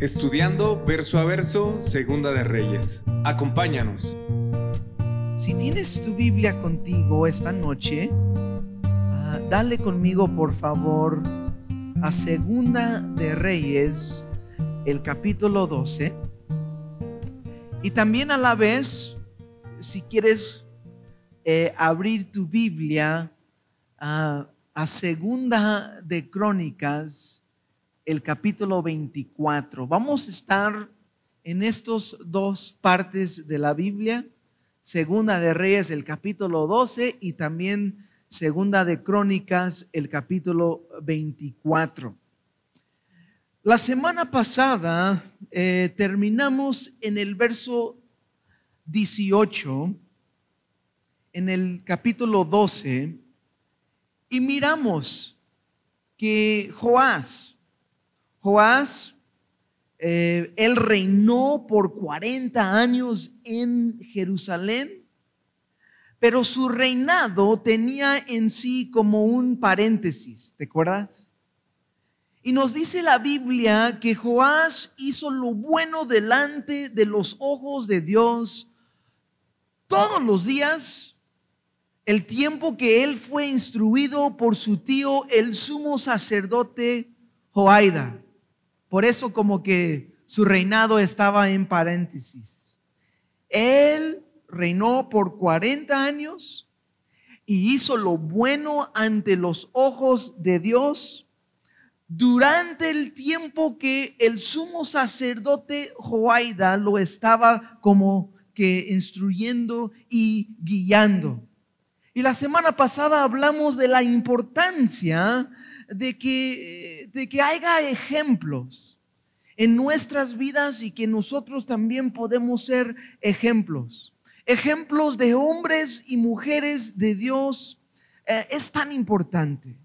Estudiando verso a verso, Segunda de Reyes. Acompáñanos. Si tienes tu Biblia contigo esta noche, ah, dale conmigo por favor a Segunda de Reyes, el capítulo 12. Y también a la vez, si quieres eh, abrir tu Biblia a Segunda de Crónicas, el capítulo 24. Vamos a estar en estos dos partes de la Biblia, Segunda de Reyes, el capítulo 12 y también Segunda de Crónicas, el capítulo 24. La semana pasada eh, terminamos en el verso 18, en el capítulo 12, y miramos que Joás, Joás, eh, él reinó por 40 años en Jerusalén, pero su reinado tenía en sí como un paréntesis, ¿te acuerdas? Y nos dice la Biblia que Joás hizo lo bueno delante de los ojos de Dios todos los días, el tiempo que él fue instruido por su tío, el sumo sacerdote Joaida. Por eso como que su reinado estaba en paréntesis. Él reinó por 40 años y hizo lo bueno ante los ojos de Dios durante el tiempo que el sumo sacerdote Joaida lo estaba como que instruyendo y guiando. Y la semana pasada hablamos de la importancia de que, de que haya ejemplos en nuestras vidas y que nosotros también podemos ser ejemplos. Ejemplos de hombres y mujeres de Dios eh, es tan importante.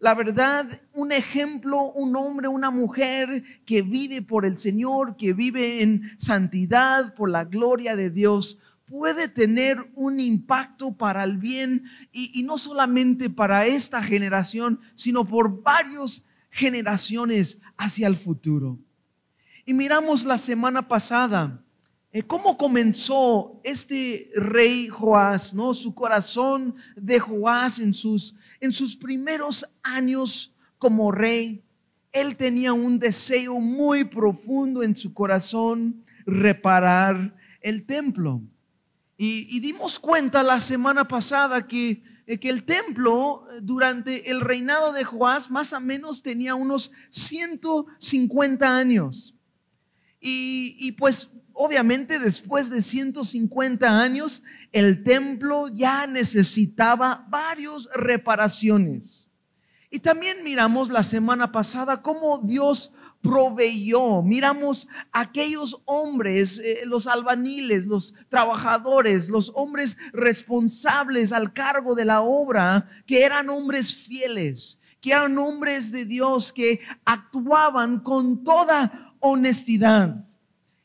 La verdad, un ejemplo, un hombre, una mujer que vive por el Señor, que vive en santidad, por la gloria de Dios, puede tener un impacto para el bien y, no solamente para esta generación, sino por varias generaciones hacia el futuro. Y miramos la semana pasada eh, cómo comenzó este rey Joás, ¿no? Su corazón de Joás en sus, en sus primeros años como rey. Él tenía un deseo muy profundo en su corazón reparar el templo. Y, dimos cuenta la semana pasada que, eh, que el templo eh, durante el reinado de Joás más o menos tenía unos 150 años. Y, y, pues obviamente después de 150 años el templo ya necesitaba varias reparaciones. Y también miramos la semana pasada cómo Dios proveyó. Miramos aquellos hombres, eh, los albaniles, los trabajadores, los hombres responsables al cargo de la obra, que eran hombres fieles, que eran hombres de Dios, que actuaban con toda honestidad.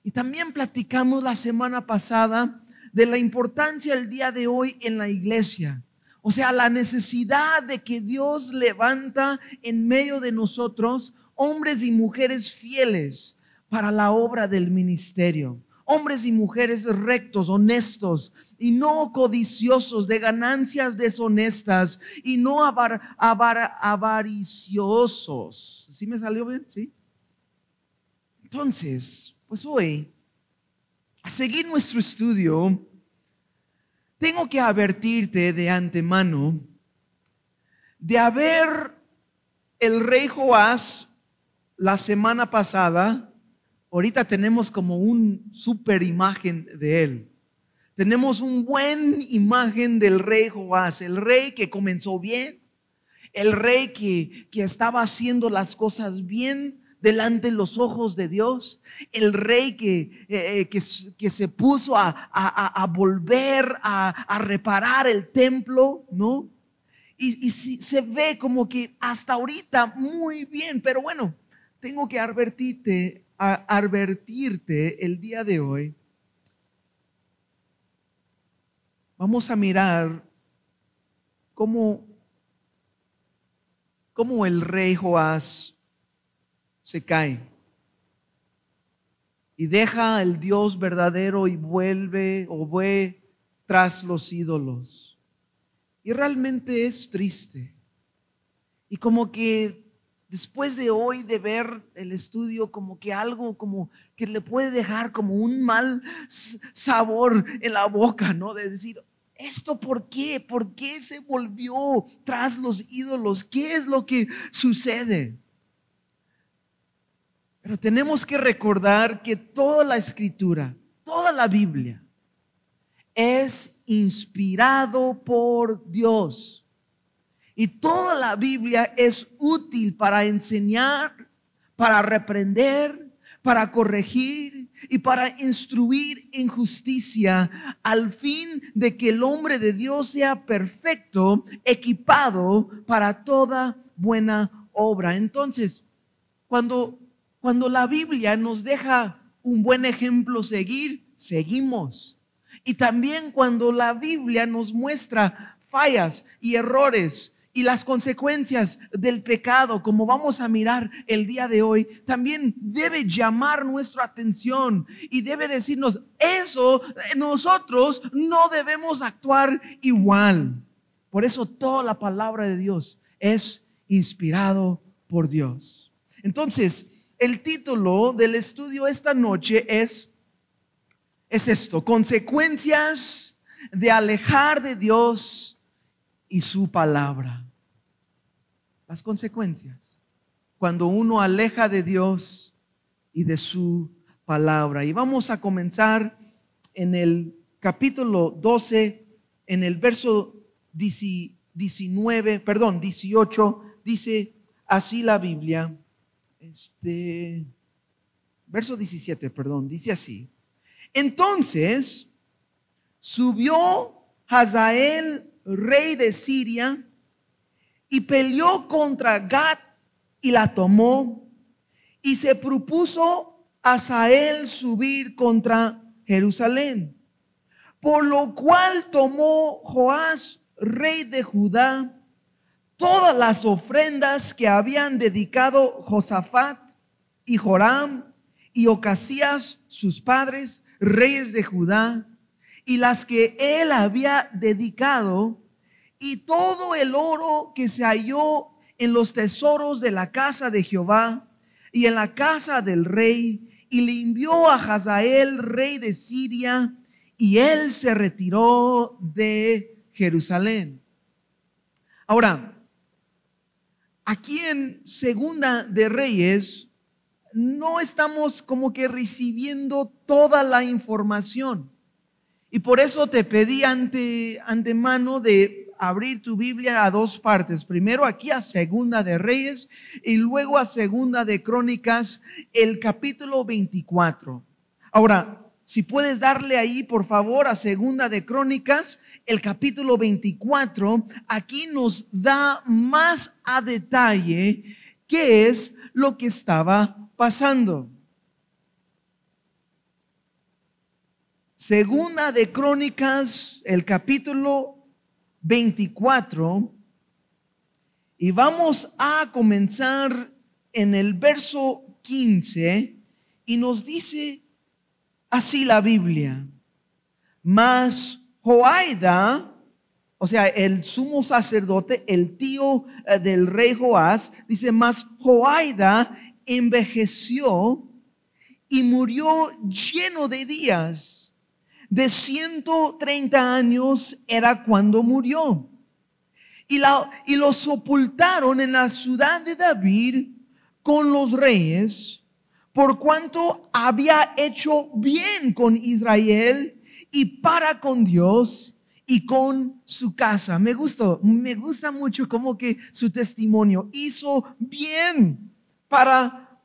Y también platicamos la semana pasada de la importancia el día de hoy en la iglesia. O sea, la necesidad de que Dios levanta en medio de nosotros hombres y mujeres fieles para la obra del ministerio. Hombres y mujeres rectos, honestos y no codiciosos de ganancias deshonestas y no avariciosos. ¿Sí me salió bien? ¿Sí? Entonces, pues hoy, a seguir nuestro estudio, tengo que advertirte de antemano de haber el rey Joás la semana pasada, ahorita tenemos como un super imagen de él. Tenemos un buen imagen del rey Joás, el rey que comenzó bien, el rey que, que estaba haciendo las cosas bien delante de los ojos de Dios, el rey que, eh, eh, que, que, se puso a, a, a volver a, a, reparar el templo, ¿no? Y, y se ve como que hasta ahorita muy bien, pero bueno, tengo que advertirte, advertirte el día de hoy. Vamos a mirar cómo, cómo el rey Joás se cae. y deja el Dios verdadero y vuelve o ve tras los ídolos. Y realmente es triste. Y como que después de hoy de ver el estudio, como que algo como que le puede dejar como un mal sabor en la boca, ¿no? De decir, ¿esto por qué? ¿Por qué se volvió tras los ídolos? ¿Qué es lo que sucede? Pero tenemos que recordar que toda la escritura, toda la Biblia, es inspirado por Dios. Y toda la Biblia es útil para enseñar, para reprender, para corregir y para instruir en justicia, al fin de que el hombre de Dios sea perfecto, equipado para toda buena obra. Entonces, cuando, cuando la Biblia nos deja un buen ejemplo seguir, seguimos. Y también cuando la Biblia nos muestra fallas y errores y las consecuencias del pecado, como vamos a mirar el día de hoy, también debe llamar nuestra atención y debe decirnos, eso nosotros no debemos actuar igual. Por eso toda la palabra de Dios es inspirado por Dios. Entonces, el título del estudio esta noche es, es esto, consecuencias de alejar de Dios y su palabra las consecuencias cuando uno aleja de Dios y de su palabra. Y vamos a comenzar en el capítulo 12, en el verso 19, perdón, 18, dice así la Biblia, este, verso 17, perdón, dice así. Entonces subió Hazael, rey de Siria, y peleó contra Gad y la tomó. Y se propuso a Sael subir contra Jerusalén. Por lo cual tomó Joás, rey de Judá, todas las ofrendas que habían dedicado Josafat y Joram y Ocasías, sus padres, reyes de Judá, y las que él había dedicado, y todo el oro que se halló en los tesoros de la casa de Jehová y en la casa del rey, y le envió a Hazael, rey de Siria, y él se retiró de Jerusalén. Ahora, aquí en Segunda de Reyes, no estamos como que recibiendo toda la información. Y por eso te pedí ante antemano de abrir tu Biblia a dos partes. Primero aquí a Segunda de Reyes y luego a Segunda de Crónicas, el capítulo 24. Ahora, si puedes darle ahí, por favor, a Segunda de Crónicas, el capítulo 24, aquí nos da más a detalle qué es lo que estaba pasando. Segunda de Crónicas, el capítulo 24 y vamos a comenzar en el verso 15 y nos dice así la Biblia, mas Joaida, o sea, el sumo sacerdote, el tío eh, del rey Joás, dice, mas Joaida envejeció y murió lleno de días de 130 años era cuando murió. Y, la, y lo sepultaron en la ciudad de David con los reyes, por cuanto había hecho bien con Israel y para con Dios y con su casa. Me gustó, me gusta mucho como que su testimonio hizo bien para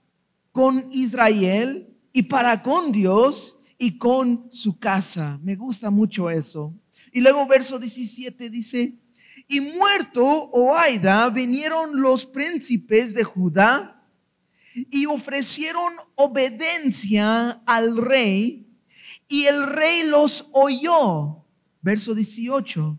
con Israel y para con Dios y con su casa. Me gusta mucho eso. Y luego verso 17 dice, y muerto Oaida vinieron los príncipes de Judá y ofrecieron obediencia al rey y el rey los oyó. Verso 18.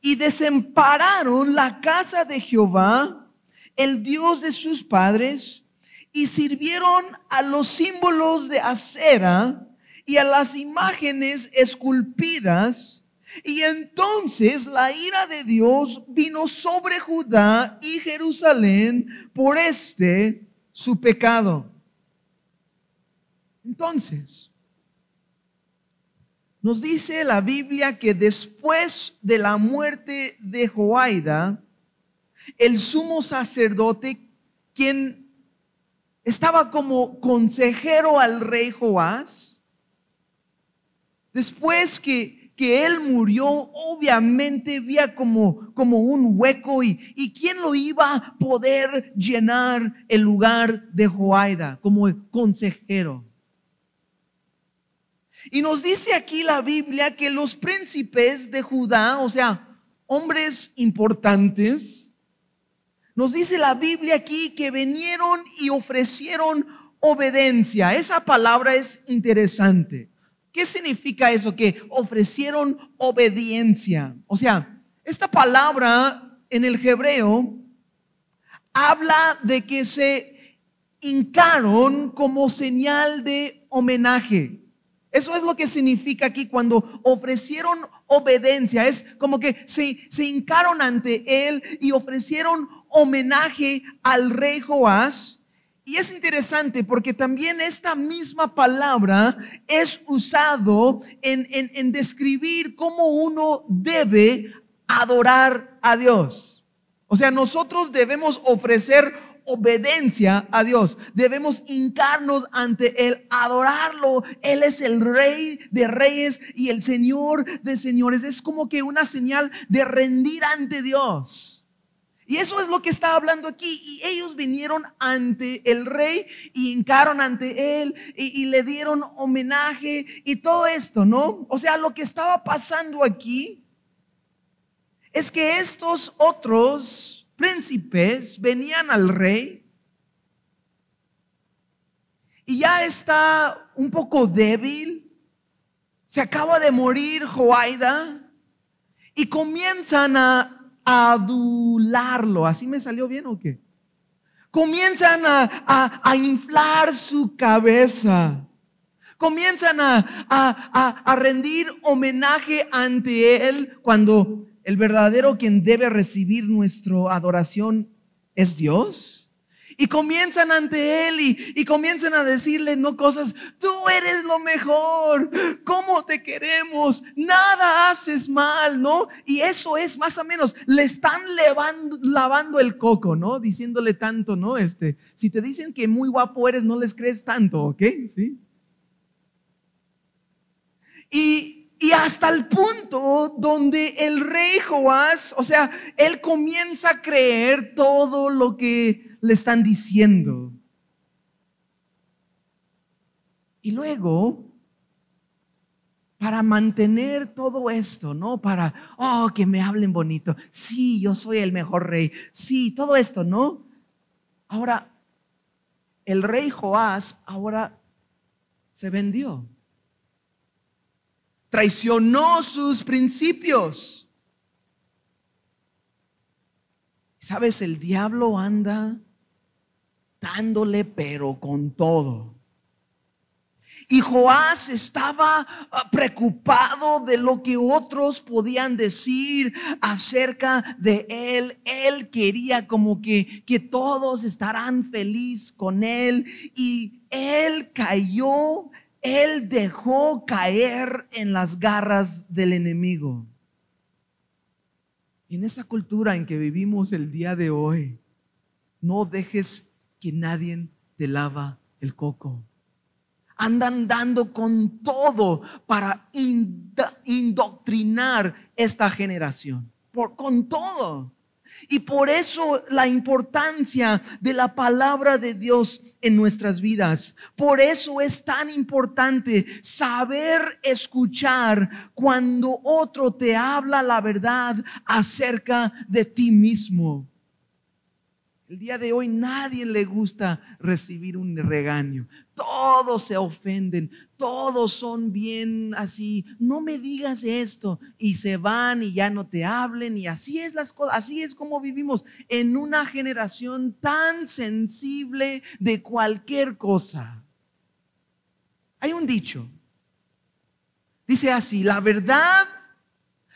Y desampararon la casa de Jehová, el Dios de sus padres, y sirvieron a los símbolos de acera y a las imágenes esculpidas. Y entonces la ira de Dios vino sobre Judá y Jerusalén por este su pecado. Entonces, nos dice la Biblia que después de la muerte de Joaida, el sumo sacerdote, quien estaba como consejero al rey Joás. Después que, que él murió, obviamente había como, como un hueco y, y quién lo iba a poder llenar el lugar de Joaida como consejero. Y nos dice aquí la Biblia que los príncipes de Judá, o sea, hombres importantes, nos dice la Biblia aquí que vinieron y ofrecieron obediencia. Esa palabra es interesante. ¿Qué significa eso? Que ofrecieron obediencia. O sea, esta palabra en el hebreo habla de que se hincaron como señal de homenaje. Eso es lo que significa aquí cuando ofrecieron obediencia. Es como que se, se hincaron ante él y ofrecieron homenaje al rey Joás. Y es interesante porque también esta misma palabra es usado en, en, describir cómo uno debe adorar a Dios. O sea, nosotros debemos ofrecer obediencia a Dios. Debemos hincarnos ante Él, adorarlo. Él es el rey de reyes y el señor de señores. Es como que una señal de rendir ante Dios. Y eso es lo que está hablando aquí. Y ellos vinieron ante el rey y hincaron ante él y, le dieron homenaje y todo esto, ¿no? O sea, lo que estaba pasando aquí es que estos otros príncipes venían al rey y ya está un poco débil. Se acaba de morir Joaida y comienzan a adularlo. ¿Así me salió bien o qué? Comienzan a, inflar su cabeza. Comienzan a, a rendir homenaje ante Él cuando el verdadero quien debe recibir nuestra adoración es Dios. Y comienzan ante Él y, comienzan a decirle no cosas, tú eres lo mejor, ¿cómo te queremos? Nada haces mal, ¿no? Y eso es más o menos, le están lavando el coco, ¿no? Diciéndole tanto, ¿no? Este, si te dicen que muy guapo eres, no les crees tanto, ¿ok? Sí. Y, y hasta el punto donde el rey Joás, o sea, él comienza a creer todo lo que le están diciendo. Y luego, para mantener todo esto, ¿no? Para, oh, que me hablen bonito. Sí, yo soy el mejor rey. Sí, todo esto, ¿no? Ahora, el rey Joás ahora se vendió. Traicionó sus principios. ¿Sabes? El diablo anda pero con todo. Y Joás estaba ah, preocupado de lo que otros podían decir acerca de él. Él quería como que, que todos estarán feliz con él. Y él cayó, él dejó caer en las garras del enemigo. En esa cultura en que vivimos el día de hoy, no dejes que nadie te lava el coco. Andan dando con todo para indoctrinar esta generación. Por, con todo. Y por eso la importancia de la palabra de Dios en nuestras vidas. Por eso es tan importante saber escuchar cuando otro te habla la verdad acerca de ti mismo. El día de hoy nadie le gusta recibir un regaño. Todos se ofenden, todos son bien así. No me digas esto y se van y ya no te hablen y así es las cosas, así es como vivimos en una generación tan sensible de cualquier cosa. Hay un dicho. Dice así, la verdad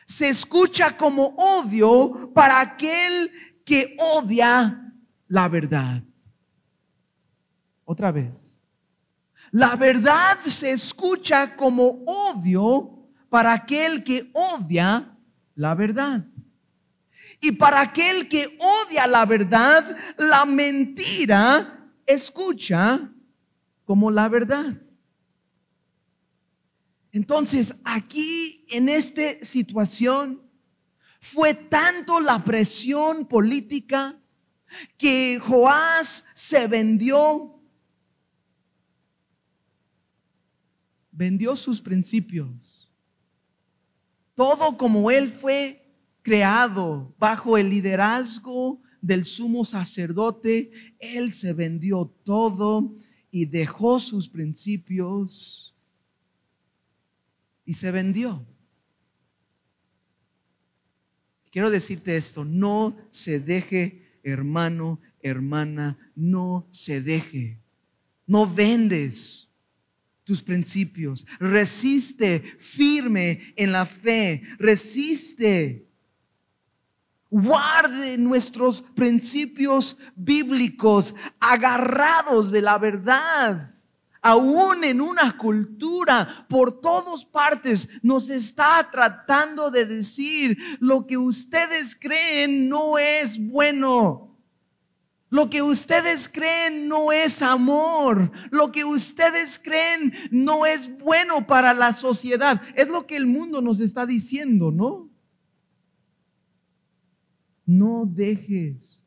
se escucha como odio para aquel que odia la verdad. Otra vez. La verdad se escucha como odio para aquel que odia la verdad. Y para aquel que odia la verdad, la mentira escucha como la verdad. Entonces, aquí en esta situación fue tanto la presión política que Joás se vendió, vendió sus principios. Todo como él fue creado bajo el liderazgo del sumo sacerdote, él se vendió todo y dejó sus principios y se vendió. Quiero decirte esto, no se deje hermano, hermana, no se deje. No vendes tus principios. Resiste firme en la fe. Resiste. Guarde nuestros principios bíblicos agarrados de la verdad. Aún en una cultura por todas partes nos está tratando de decir lo que ustedes creen no es bueno. Lo que ustedes creen no es amor. Lo que ustedes creen no es bueno para la sociedad. Es lo que el mundo nos está diciendo, ¿no? No dejes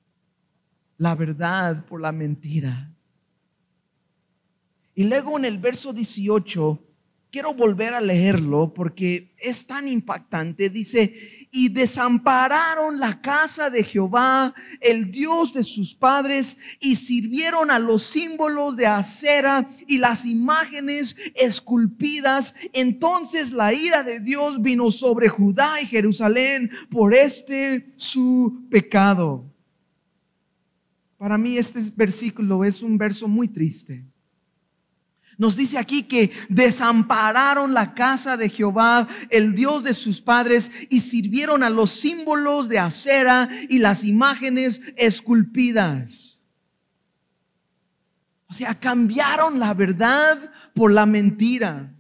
la verdad por la mentira. Y luego en el verso 18, quiero volver a leerlo porque es tan impactante. Dice, y desampararon la casa de Jehová, el Dios de sus padres, y sirvieron a los símbolos de acera y las imágenes esculpidas. Entonces la ira de Dios vino sobre Judá y Jerusalén por este su pecado. Para mí este versículo es un verso muy triste. Nos dice aquí que desampararon la casa de Jehová, el Dios de sus padres, y sirvieron a los símbolos de acera y las imágenes esculpidas. O sea, cambiaron la verdad por la mentira.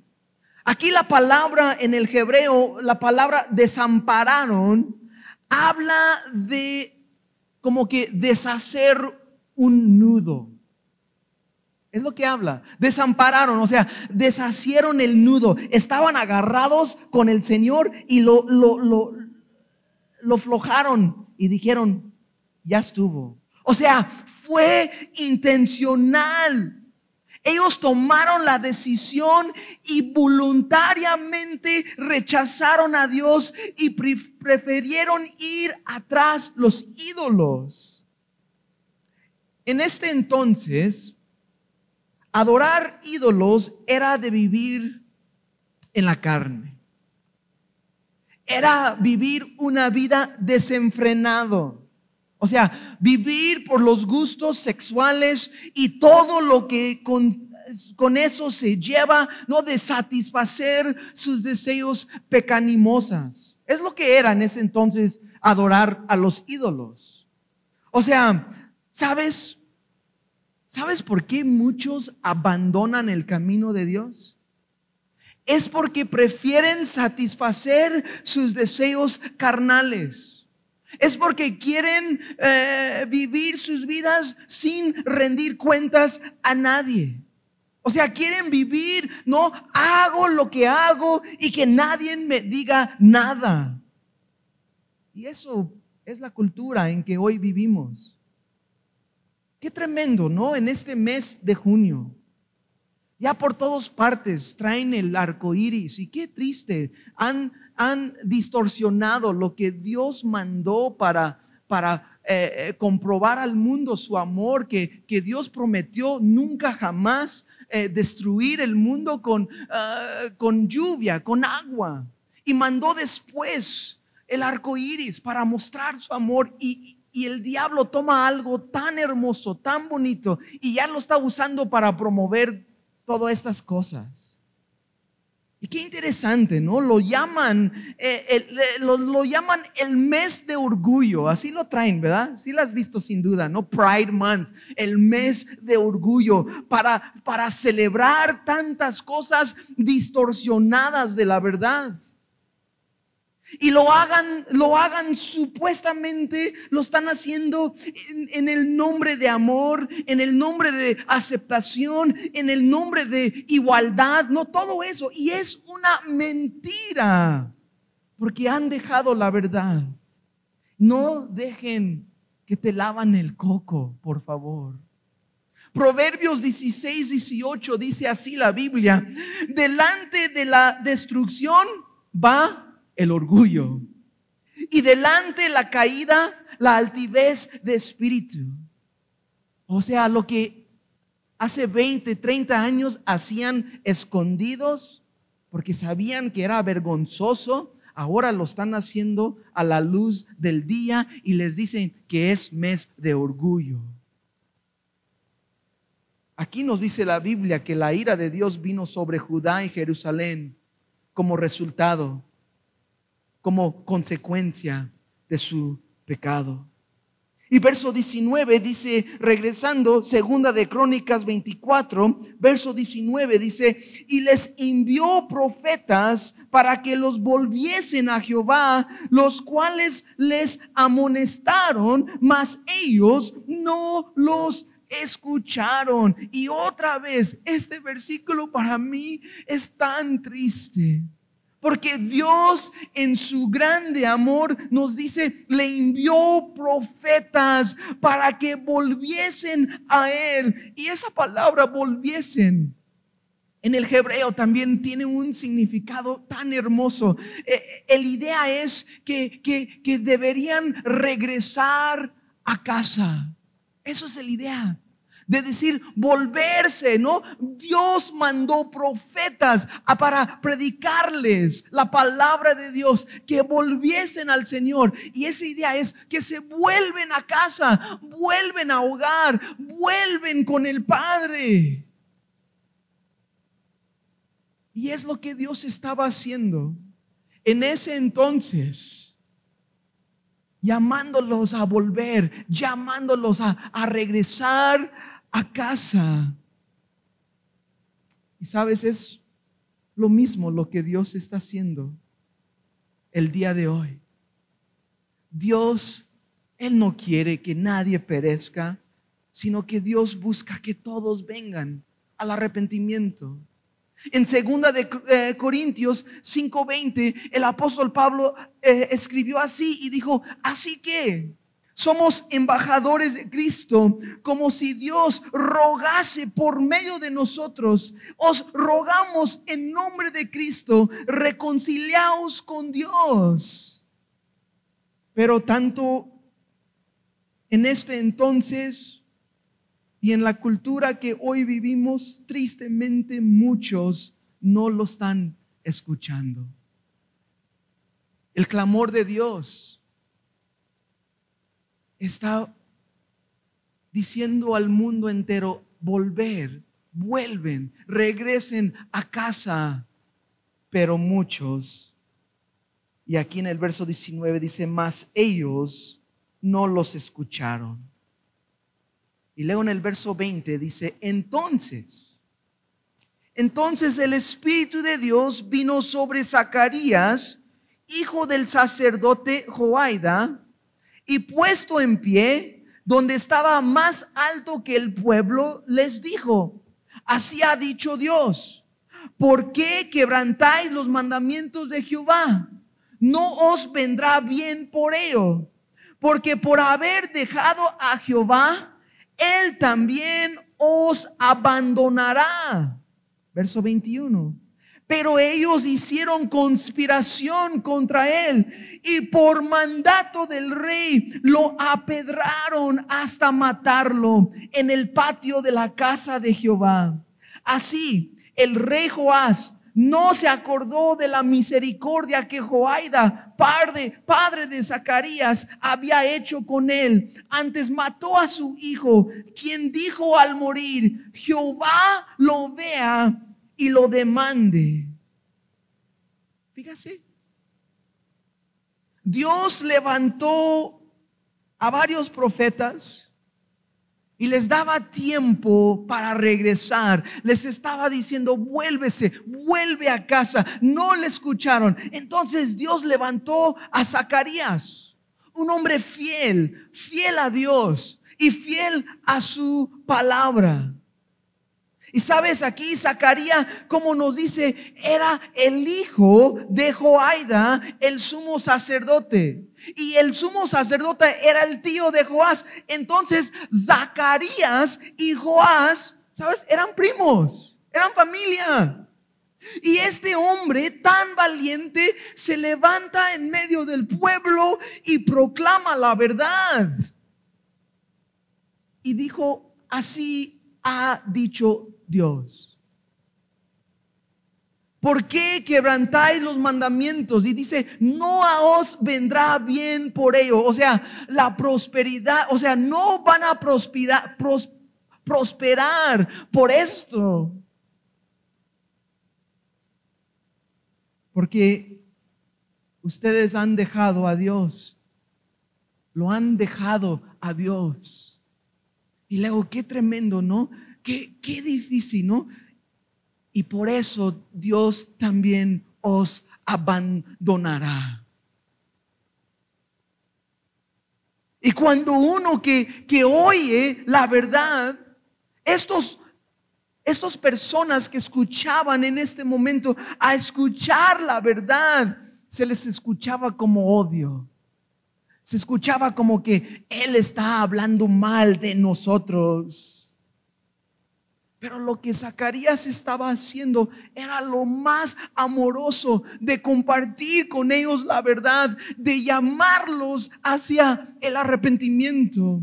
Aquí la palabra en el hebreo, la palabra desampararon, habla de como que deshacer un nudo. Es lo que habla. Desampararon, o sea, deshacieron el nudo. Estaban agarrados con el Señor y lo, lo, lo, lo flojaron y dijeron, ya estuvo. O sea, fue intencional. Ellos tomaron la decisión y voluntariamente rechazaron a Dios y prefirieron ir atrás los ídolos. En este entonces, Adorar ídolos era de vivir en la carne. Era vivir una vida desenfrenado. O sea, vivir por los gustos sexuales y todo lo que con, con eso se lleva, no de satisfacer sus deseos pecanimosas. Es lo que era en ese entonces adorar a los ídolos. O sea, ¿sabes? ¿Sabes por qué muchos abandonan el camino de Dios? Es porque prefieren satisfacer sus deseos carnales. Es porque quieren eh, vivir sus vidas sin rendir cuentas a nadie. O sea, quieren vivir, no hago lo que hago y que nadie me diga nada. Y eso es la cultura en que hoy vivimos. Qué tremendo, ¿no? En este mes de junio. Ya por todas partes traen el arco iris y qué triste. Han, han distorsionado lo que Dios mandó para, para eh, eh, comprobar al mundo su amor, que, que Dios prometió nunca jamás eh, destruir el mundo con, ah, con lluvia, con agua. Y mandó después el arco iris para mostrar su amor. Y, y el diablo toma algo tan hermoso, tan bonito, y ya lo está usando para promover todas estas cosas. Y qué interesante, ¿no? Lo llaman, eh, lo, llaman el mes de orgullo, así lo traen, ¿verdad? Sí lo has visto sin duda, ¿no? Pride Month, el mes de orgullo, para, para celebrar tantas cosas distorsionadas de la verdad y lo hagan, lo hagan supuestamente, lo están haciendo en, el nombre de amor, en el nombre de aceptación, en el nombre de igualdad, no todo eso. Y es una mentira, porque han dejado la verdad. No dejen que te lavan el coco, por favor. Proverbios 16, 18 dice así la Biblia, delante de la destrucción va el orgullo. Y delante la caída, la altivez de espíritu. O sea, lo que hace 20, 30 años hacían escondidos porque sabían que era vergonzoso, ahora lo están haciendo a la luz del día y les dicen que es mes de orgullo. Aquí nos dice la Biblia que la ira de Dios vino sobre Judá y Jerusalén como resultado como consecuencia de su pecado. Y verso 19 dice, regresando, segunda de Crónicas 24, verso 19 dice, y les envió profetas para que los volviesen a Jehová, los cuales les amonestaron, mas ellos no los escucharon. Y otra vez, este versículo para mí es tan triste. Porque Dios en su grande amor nos dice, le envió profetas para que volviesen a Él. Y esa palabra volviesen. En el hebreo también tiene un significado tan hermoso. Eh, eh, la idea es que, que deberían regresar a casa. Eso es la idea de decir volverse, ¿no? Dios mandó profetas para predicarles la palabra de Dios, que volviesen al Señor. Y esa idea es que se vuelven a casa, vuelven a hogar, vuelven con el Padre. Y es lo que Dios estaba haciendo en ese entonces llamándolos a volver, llamándolos a, a regresar a casa. Y sabes, es lo mismo lo que Dios está haciendo el día de hoy. Dios, Él no quiere que nadie perezca, sino que Dios busca que todos vengan al arrepentimiento. En segunda de eh, Corintios 5:20, el apóstol Pablo eh, escribió así y dijo, así que somos embajadores de Cristo, como si Dios rogase por medio de nosotros. Os rogamos en nombre de Cristo, reconciliaos con Dios. Pero tanto en este entonces y en la cultura que hoy vivimos, tristemente muchos no lo están escuchando. El clamor de Dios está diciendo al mundo entero, volver, vuelven, regresen a casa. Pero muchos, y aquí en el verso 19 dice, más ellos no los escucharon. Y luego en el verso 20 dice, entonces, entonces el Espíritu de Dios vino sobre Zacarías, hijo del sacerdote Joaida, y puesto en pie, donde estaba más alto que el pueblo, les dijo, así ha dicho Dios, ¿por qué quebrantáis los mandamientos de Jehová? No os vendrá bien por ello, porque por haber dejado a Jehová, Él también os abandonará. Verso 21 Pero ellos hicieron conspiración contra él y por mandato del rey lo apedraron hasta matarlo en el patio de la casa de Jehová. Así, el rey Joás no se acordó de la misericordia que Joaida, padre, padre de Zacarías, había hecho con él. Antes mató a su hijo, quien dijo al morir, Jehová lo vea y lo demande. Fíjase, Dios levantó a varios profetas y les daba tiempo para regresar. Les estaba diciendo, vuélvese, vuelve a casa. No le escucharon. Entonces Dios levantó a Zacarías, un hombre fiel, fiel a Dios y fiel a su palabra. Y sabes aquí, Zacarías, como nos dice, era el hijo de Joaida, el sumo sacerdote. Y el sumo sacerdote era el tío de Joás. Entonces, Zacarías y Joás, ¿sabes? Eran primos, eran familia. Y este hombre tan valiente se levanta en medio del pueblo y proclama la verdad. Y dijo, así ha dicho Dios. ¿Por qué quebrantáis los mandamientos? Y dice, no os vendrá bien por ello. O sea, la prosperidad, o sea, no van a prosperar, prosperar por esto. Porque ustedes han dejado a Dios. Lo han dejado a Dios. Y luego, qué tremendo, ¿no? Qué, qué difícil, ¿no? Y por eso Dios también os abandonará. Y cuando uno que, que oye la verdad, estos, estos personas que escuchaban en este momento a escuchar la verdad, se les escuchaba como odio. Se escuchaba como que Él está hablando mal de nosotros. Pero lo que Zacarías estaba haciendo era lo más amoroso de compartir con ellos la verdad, de llamarlos hacia el arrepentimiento.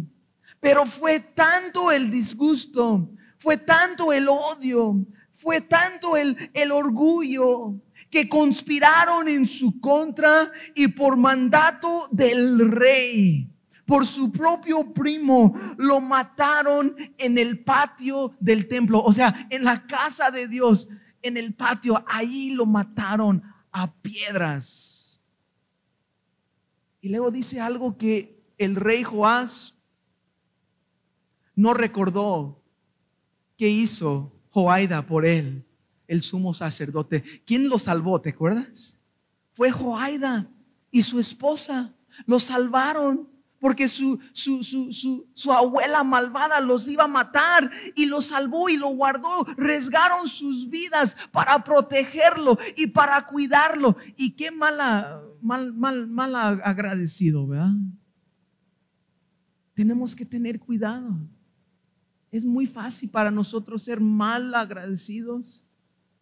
Pero fue tanto el disgusto, fue tanto el odio, fue tanto el, el orgullo que conspiraron en su contra y por mandato del rey por su propio primo, lo mataron en el patio del templo, o sea, en la casa de Dios, en el patio, ahí lo mataron a piedras. Y luego dice algo que el rey Joás no recordó que hizo Joaida por él, el sumo sacerdote. ¿Quién lo salvó? ¿Te acuerdas? Fue Joaida y su esposa. Lo salvaron porque su, su, abuela malvada los iba a matar y lo salvó y lo guardó. Resgaron sus vidas para protegerlo y para cuidarlo. Y qué mala, mal, mal, mal agradecido, ¿verdad? Tenemos que tener cuidado. Es muy fácil para nosotros ser mal agradecidos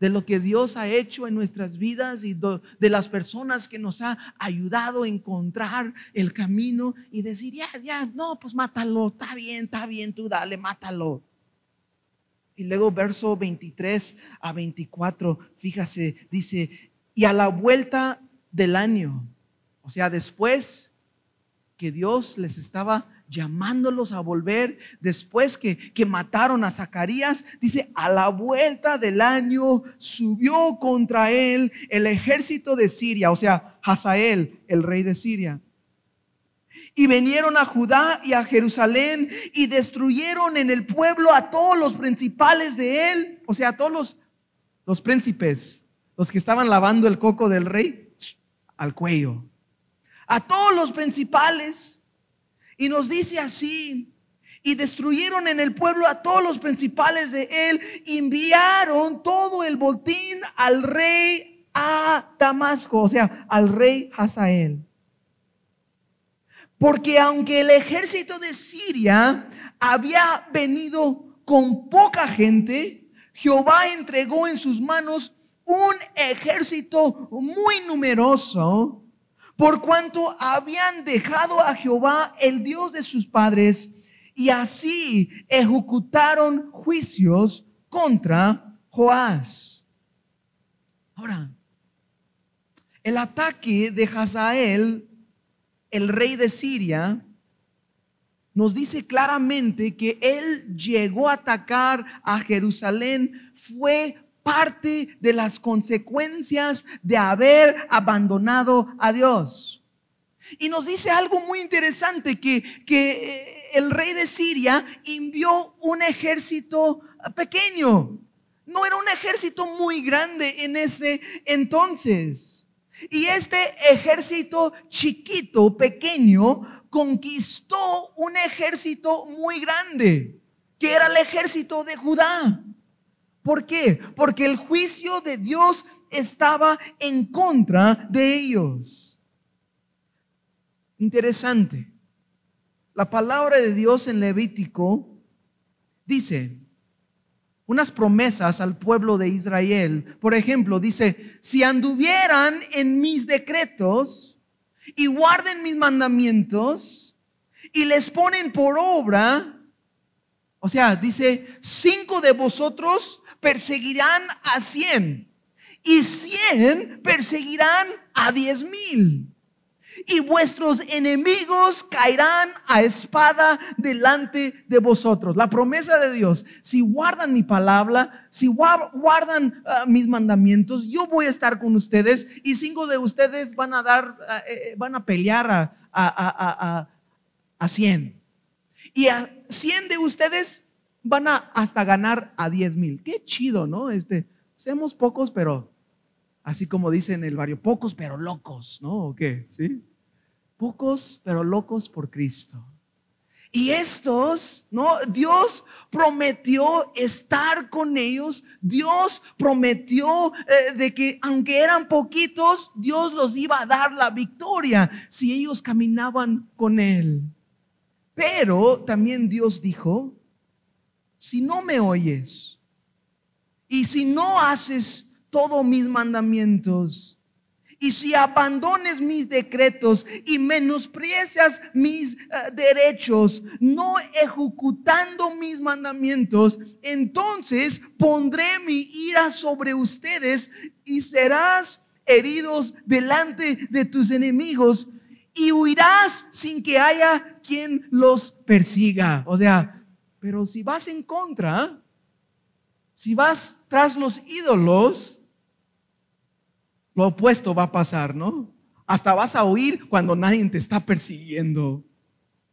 de lo que Dios ha hecho en nuestras vidas y de las personas que nos ha ayudado a encontrar el camino y decir, ya, ya, no, pues mátalo, está bien, está bien, tú dale, mátalo. Y luego verso 23 a 24, fíjase, dice, y a la vuelta del año, o sea, después que Dios les estaba llamándolos a volver después que, que mataron a Zacarías. Dice, a la vuelta del año subió contra él el ejército de Siria, o sea, Hazael, el rey de Siria. Y vinieron a Judá y a Jerusalén y destruyeron en el pueblo a todos los principales de él, o sea, a todos los, los príncipes, los que estaban lavando el coco del rey al cuello. A todos los principales y nos dice así, y destruyeron en el pueblo a todos los principales de él, enviaron todo el botín al rey a Damasco, o sea, al rey Hazael. Porque aunque el ejército de Siria había venido con poca gente, Jehová entregó en sus manos un ejército muy numeroso, por cuanto habían dejado a Jehová, el Dios de sus padres, y así ejecutaron juicios contra Joás. Ahora, el ataque de Hazael, el rey de Siria, nos dice claramente que él llegó a atacar a Jerusalén fue parte de las consecuencias de haber abandonado a Dios. Y nos dice algo muy interesante, que, que eh, el rey de Siria envió un ejército pequeño. No era un ejército muy grande en ese entonces. Y este ejército chiquito, pequeño, conquistó un ejército muy grande, que era el ejército de Judá. ¿Por qué? Porque el juicio de Dios estaba en contra de ellos. Interesante. La palabra de Dios en Levítico dice unas promesas al pueblo de Israel. Por ejemplo, dice, si anduvieran en mis decretos, y guarden mis mandamientos y les ponen por obra, o sea, dice, cinco de vosotros perseguirán a cien y cien perseguirán a diez mil y vuestros enemigos caerán a espada delante de vosotros. La promesa de Dios, si guardan mi palabra, si guardan ah, mis mandamientos, yo voy a estar con ustedes y cinco de ustedes van a dar, ah, eh, eh, van a pelear a, a, a, cien. Y a cien de ustedes van a hasta ganar a diez mil. Qué chido, ¿no? Este, seamos pocos, pero así como dicen en el barrio, pocos pero locos, ¿no? ¿O qué? ¿Sí? Pocos pero locos por Cristo. Y estos, ¿no? Dios prometió estar con ellos. Dios prometió eh, de que aunque eran poquitos, Dios los iba a dar la victoria si ellos caminaban con Él. Pero también Dios dijo, si no me oyes y si no haces todos mis mandamientos, y si abandones mis decretos y menosprecias mis eh, derechos, no ejecutando mis mandamientos, entonces pondré mi ira sobre ustedes y serás heridos delante de tus enemigos y huirás sin que haya quien los persiga. O sea, pero si vas en contra, si vas tras los ídolos, lo opuesto va a pasar, ¿no? Hasta vas a oír cuando nadie te está persiguiendo.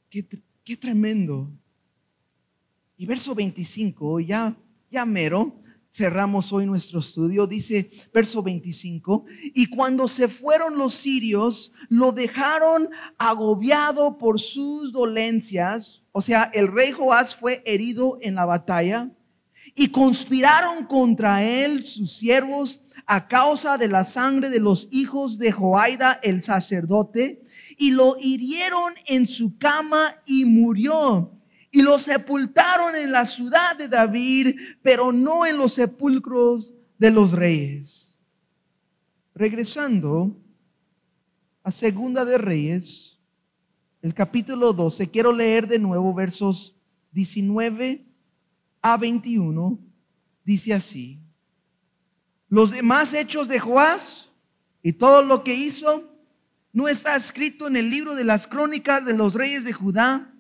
Qué, tremendo. Y verso 25, ya, ya mero, cerramos hoy nuestro estudio, dice verso 25, y cuando se fueron los sirios, lo dejaron agobiado por sus dolencias, o sea, el rey Joás fue herido en la batalla, y conspiraron contra él sus siervos a causa de la sangre de los hijos de Joaida el sacerdote, y lo hirieron en su cama y murió. Y lo sepultaron en la ciudad de David, pero no en los sepulcros de los reyes. Regresando a Segunda de Reyes, el capítulo 12, quiero leer de nuevo versos 19 a 21, dice así. Los demás hechos de Joás y todo lo que hizo no está escrito en el libro de las crónicas de los reyes de Judá.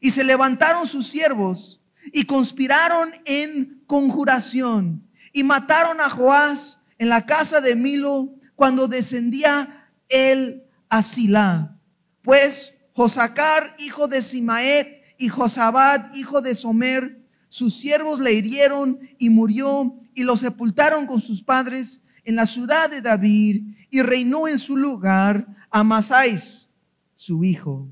Y se levantaron sus siervos y conspiraron en conjuración y mataron a Joás en la casa de Milo cuando descendía él a Silá. Pues Josacar, hijo de Simaet, y Josabad, hijo de Somer, sus siervos le hirieron y murió y lo sepultaron con sus padres en la ciudad de David y reinó en su lugar Amasáis, su hijo.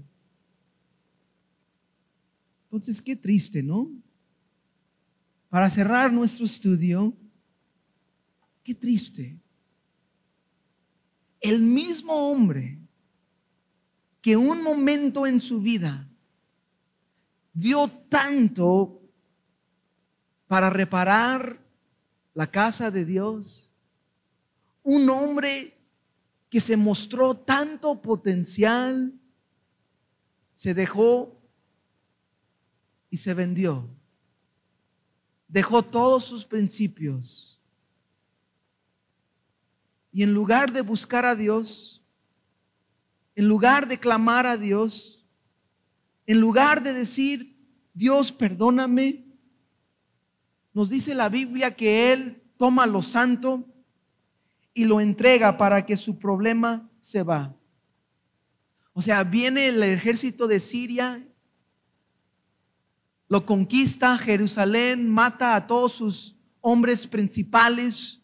Entonces, qué triste, ¿no? Para cerrar nuestro estudio, qué triste. El mismo hombre que un momento en su vida dio tanto para reparar la casa de Dios, un hombre que se mostró tanto potencial, se dejó y se vendió. Dejó todos sus principios. Y en lugar de buscar a Dios, en lugar de clamar a Dios, en lugar de decir, Dios, perdóname, nos dice la Biblia que Él toma lo santo y lo entrega para que su problema se va. O sea, viene el ejército de Siria, lo conquista Jerusalén, mata a todos sus hombres principales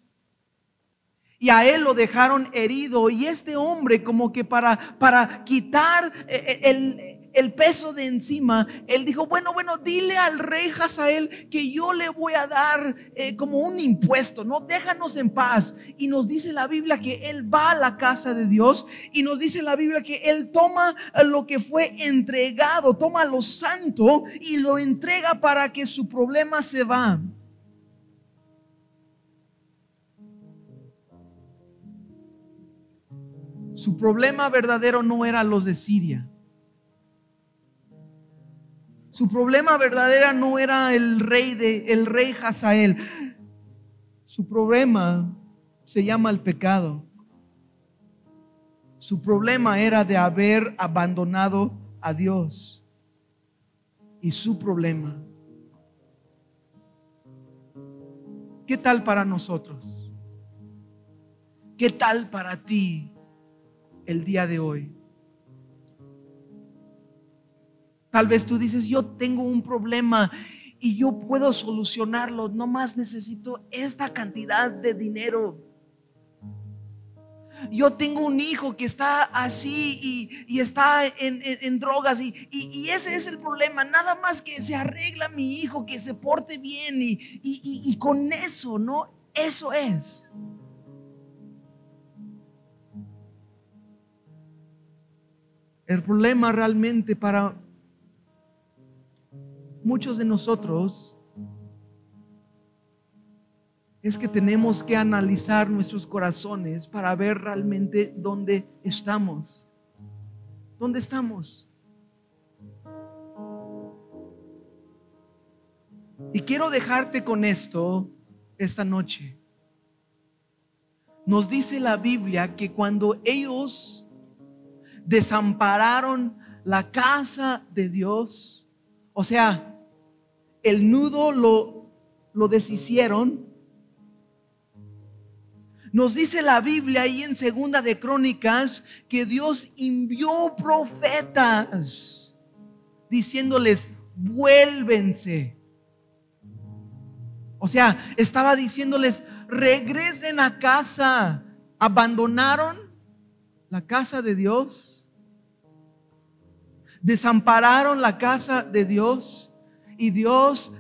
y a él lo dejaron herido y este hombre como que para, para quitar eh, eh, el, el peso de encima, él dijo, bueno, bueno, dile al rey Hazael que yo le voy a dar eh, como un impuesto, ¿no? Déjanos en paz. Y nos dice la Biblia que él va a la casa de Dios y nos dice la Biblia que él toma lo que fue entregado, toma lo santo y lo entrega para que su problema se va. Su problema verdadero no era los de Siria. Su problema verdadero no era el rey de el rey Hazael. Su problema se llama el pecado. Su problema era de haber abandonado a Dios. Y su problema. ¿Qué tal para nosotros? ¿Qué tal para ti el día de hoy? Tal vez tú dices, yo tengo un problema y yo puedo solucionarlo, no más necesito esta cantidad de dinero. Yo tengo un hijo que está así y, está en, drogas y, y, ese es el problema. Nada más que se arregla mi hijo, que se porte bien y con eso, ¿no? Eso es. El problema realmente para muchos de nosotros es que tenemos que analizar nuestros corazones para ver realmente dónde estamos. ¿Dónde estamos? Y quiero dejarte con esto esta noche. Nos dice la Biblia que cuando ellos desampararon la casa de Dios, o sea, el nudo lo, lo deshicieron. Nos dice la Biblia ahí en Segunda de Crónicas que Dios envió profetas diciéndoles, vuélvense. O sea, estaba diciéndoles, regresen a casa. Abandonaron la casa de Dios. Desampararon la casa de Dios y Dios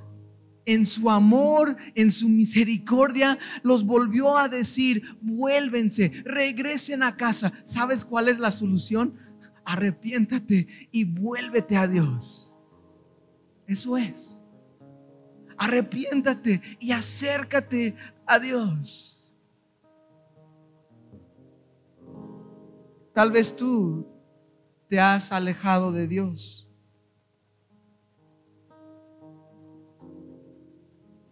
en su amor, en su misericordia, los volvió a decir, vuélvense, regresen a casa. ¿Sabes cuál es la solución? Arrepiéntate y vuélvete a Dios. Eso es. Arrepiéntate y acércate a Dios. Tal vez tú te has alejado de Dios.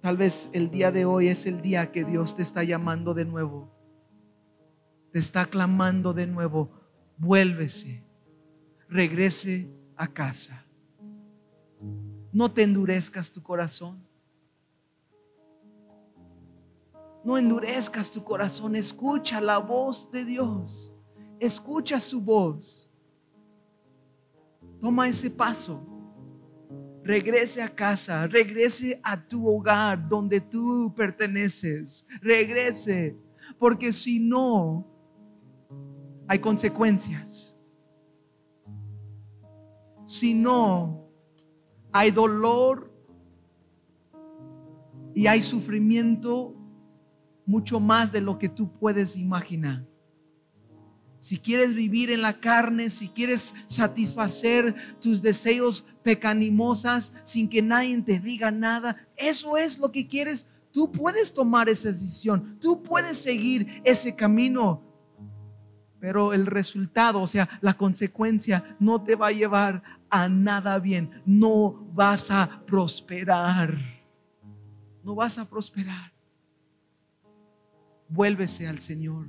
Tal vez el día de hoy es el día que Dios te está llamando de nuevo. Te está clamando de nuevo. Vuélvese. Regrese a casa. No te endurezcas tu corazón. No endurezcas tu corazón. Escucha la voz de Dios. Escucha su voz. Toma ese paso. Regrese a casa, regrese a tu hogar donde tú perteneces, regrese, porque si no, hay consecuencias. Si no, hay dolor y hay sufrimiento mucho más de lo que tú puedes imaginar si quieres vivir en la carne, si quieres satisfacer tus deseos pecanimosas sin que nadie te diga nada, eso es lo que quieres, Tú puedes tomar esa decisión, tú puedes seguir ese camino, pero el resultado, o sea, la consecuencia no te va a llevar a nada bien. No vas a prosperar. No vas a prosperar. Vuélvese al Señor.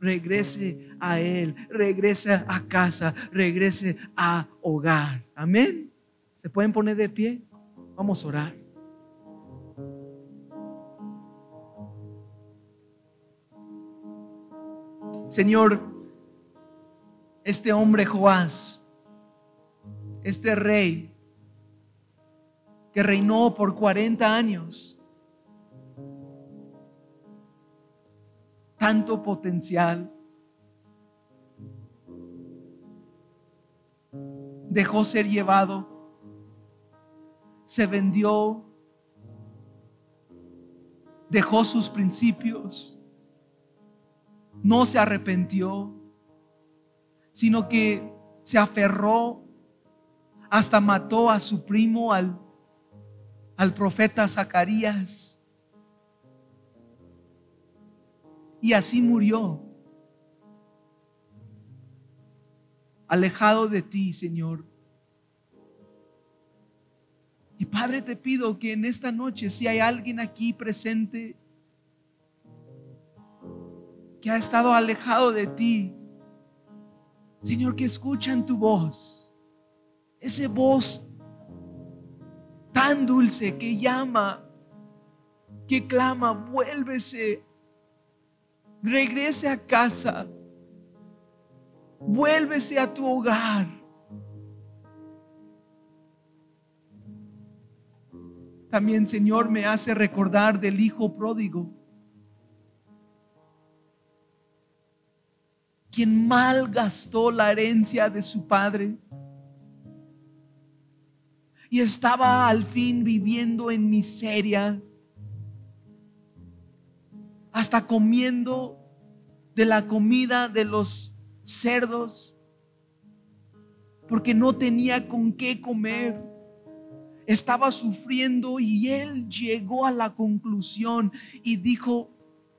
Regrese a Él. Regrese a casa. Regrese a hogar. Amén. ¿Se pueden poner de pie? Vamos a orar. Señor, este hombre Joás, este rey que reinó por 40 años, tanto potencial, dejó ser llevado, se vendió, dejó sus principios, no se arrepintió, sino que se aferró, hasta mató a su primo, al, al profeta Zacarías. Y así murió, alejado de ti, Señor. Y Padre, te pido que en esta noche, si hay alguien aquí presente que ha estado alejado de ti, Señor, que escuchan tu voz, ese voz tan dulce que llama, que clama, vuélvese, regrese a casa, vuélvese a tu hogar. También, Señor, me hace recordar del Hijo pródigo quien mal gastó la herencia de su padre y estaba al fin viviendo en miseria, hasta comiendo de la comida de los cerdos, porque no tenía con qué comer. Estaba sufriendo y él llegó a la conclusión y dijo,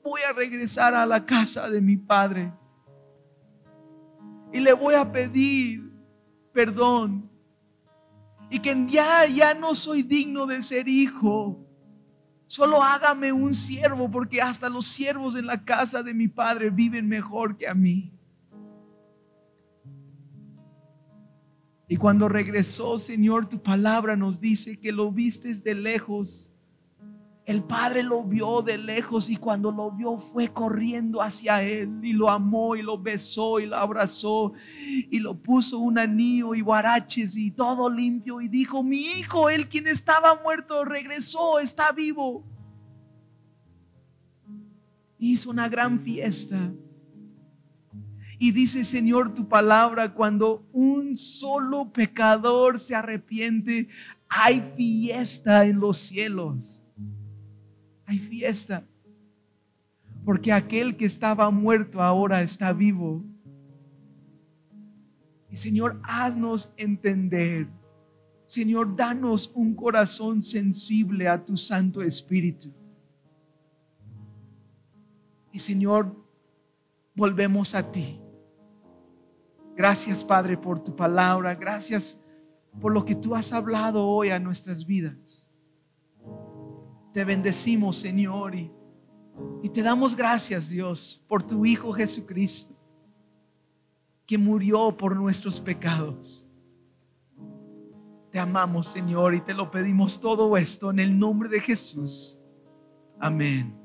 voy a regresar a la casa de mi padre y le voy a pedir perdón. Y que ya, ya no soy digno de ser hijo. Solo hágame un siervo, porque hasta los siervos en la casa de mi padre viven mejor que a mí. Y cuando regresó, Señor, tu palabra nos dice que lo vistes de lejos el padre lo vio de lejos y cuando lo vio fue corriendo hacia él y lo amó y lo besó y lo abrazó y lo puso un anillo y guaraches y todo limpio y dijo, mi hijo, el quien estaba muerto, regresó, está vivo. Hizo una gran fiesta. Y dice, Señor, tu palabra, cuando un solo pecador se arrepiente, hay fiesta en los cielos hay fiesta. Porque aquel que estaba muerto ahora está vivo. Y Señor, haznos entender. Señor, danos un corazón sensible a tu Santo Espíritu. Y Señor, volvemos a ti. Gracias, Padre, por tu palabra. Gracias por lo que tú has hablado hoy a nuestras vidas. Te bendecimos, Señor, y, y te damos gracias, Dios, por tu Hijo Jesucristo, que murió por nuestros pecados. Te amamos, Señor, y te lo pedimos todo esto en el nombre de Jesús. Amén.